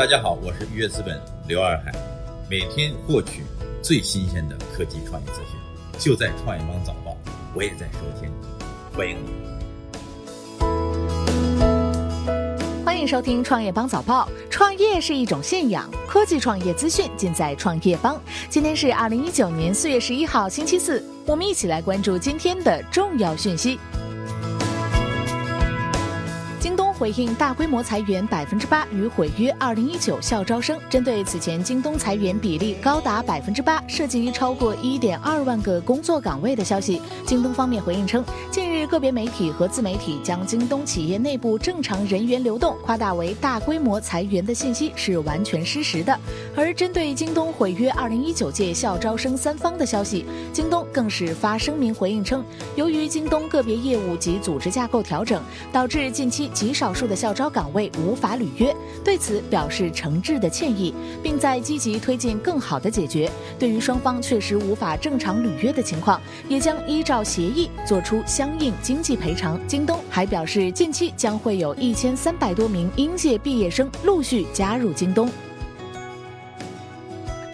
大家好，我是愉悦资本刘二海，每天获取最新鲜的科技创业资讯，就在创业邦早报，我也在收听，欢迎你。欢迎收听创业邦早报。创业是一种信仰，科技创业资讯尽在创业邦。今天是二零一九年四月十一号，星期四，我们一起来关注今天的重要讯息。回应大规模裁员百分之八与毁约二零一九校招生，针对此前京东裁员比例高达百分之八，涉及超过一点二万个工作岗位的消息，京东方面回应称，近日个别媒体和自媒体将京东企业内部正常人员流动夸大为大规模裁员的信息是完全失实的。而针对京东毁约二零一九届校招生三方的消息，京东更是发声明回应称，由于京东个别业务及组织架构调整，导致近期极少。数的校招岗位无法履约，对此表示诚挚的歉意，并在积极推进更好的解决。对于双方确实无法正常履约的情况，也将依照协议做出相应经济赔偿。京东还表示，近期将会有一千三百多名应届毕业生陆续加入京东。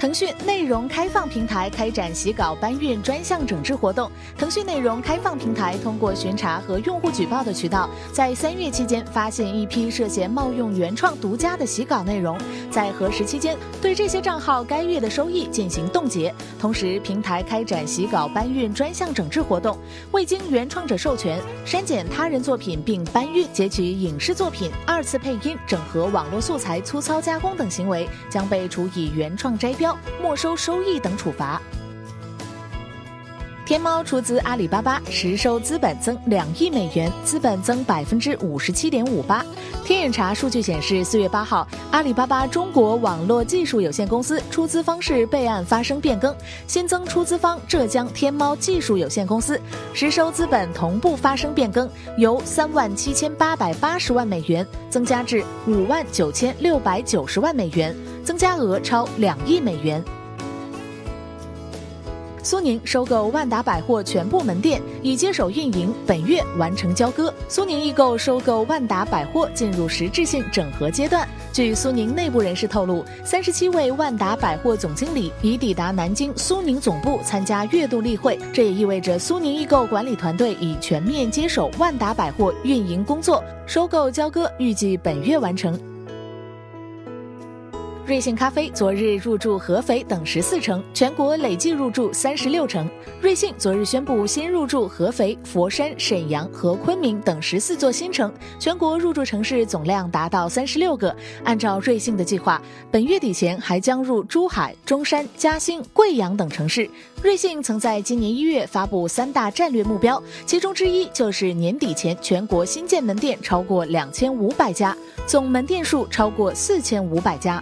腾讯内容开放平台开展洗稿搬运专项整治活动。腾讯内容开放平台通过巡查和用户举报的渠道，在三月期间发现一批涉嫌冒用原创独家的洗稿内容，在核实期间，对这些账号该月的收益进行冻结。同时，平台开展洗稿搬运专项整治活动，未经原创者授权删减他人作品并搬运、截取影视作品、二次配音、整合网络素材、粗糙加工等行为，将被处以原创摘标。没收收益等处罚。天猫出资阿里巴巴实收资本增两亿美元，资本增百分之五十七点五八。天眼查数据显示，四月八号，阿里巴巴中国网络技术有限公司出资方式备案发生变更，新增出资方浙江天猫技术有限公司，实收资本同步发生变更，由三万七千八百八十万美元增加至五万九千六百九十万美元。增加额超两亿美元。苏宁收购万达百货全部门店，已接手运营，本月完成交割。苏宁易购收购万达百货进入实质性整合阶段。据苏宁内部人士透露，三十七位万达百货总经理已抵达南京苏宁总部参加月度例会，这也意味着苏宁易购管理团队已全面接手万达百货运营工作。收购交割预计本月完成。瑞幸咖啡昨日入驻合肥等十四城，全国累计入驻三十六城。瑞幸昨日宣布新入驻合肥、佛山、沈阳和昆明等十四座新城，全国入驻城市总量达到三十六个。按照瑞幸的计划，本月底前还将入珠海、中山、嘉兴、贵阳等城市。瑞幸曾在今年一月发布三大战略目标，其中之一就是年底前全国新建门店超过两千五百家，总门店数超过四千五百家。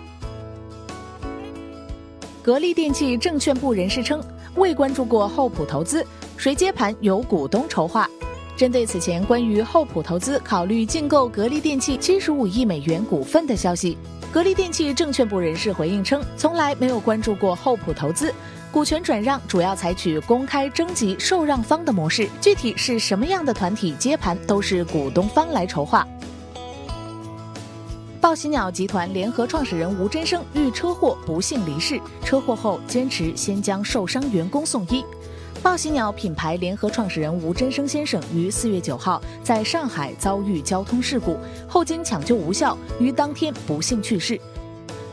格力电器证券部人士称，未关注过厚普投资，谁接盘由股东筹划。针对此前关于厚普投资考虑竞购格力电器七十五亿美元股份的消息，格力电器证券部人士回应称，从来没有关注过厚普投资，股权转让主要采取公开征集受让方的模式，具体是什么样的团体接盘，都是股东方来筹划。报喜鸟集团联合创始人吴真生遇车祸不幸离世，车祸后坚持先将受伤员工送医。报喜鸟品牌联合创始人吴真生先生于四月九号在上海遭遇交通事故，后经抢救无效，于当天不幸去世。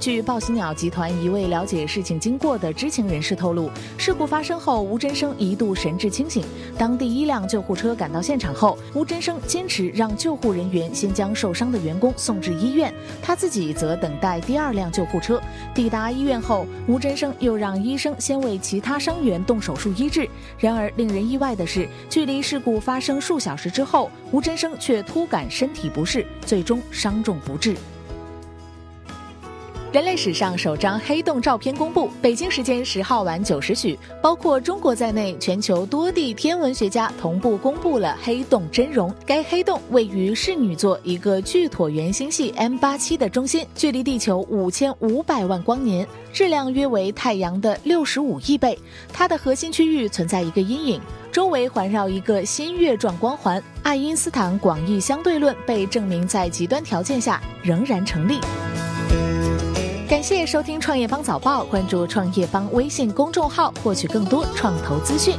据报喜鸟集团一位了解事情经过的知情人士透露，事故发生后，吴真生一度神志清醒。当第一辆救护车赶到现场后，吴真生坚持让救护人员先将受伤的员工送至医院，他自己则等待第二辆救护车。抵达医院后，吴真生又让医生先为其他伤员动手术医治。然而，令人意外的是，距离事故发生数小时之后，吴真生却突感身体不适，最终伤重不治。人类史上首张黑洞照片公布，北京时间十号晚九时许，包括中国在内，全球多地天文学家同步公布了黑洞真容。该黑洞位于室女座一个巨椭圆星系 M 八七的中心，距离地球五千五百万光年，质量约为太阳的六十五亿倍。它的核心区域存在一个阴影，周围环绕一个新月状光环。爱因斯坦广义相对论被证明在极端条件下仍然成立。感谢收听创业邦早报，关注创业邦微信公众号，获取更多创投资讯。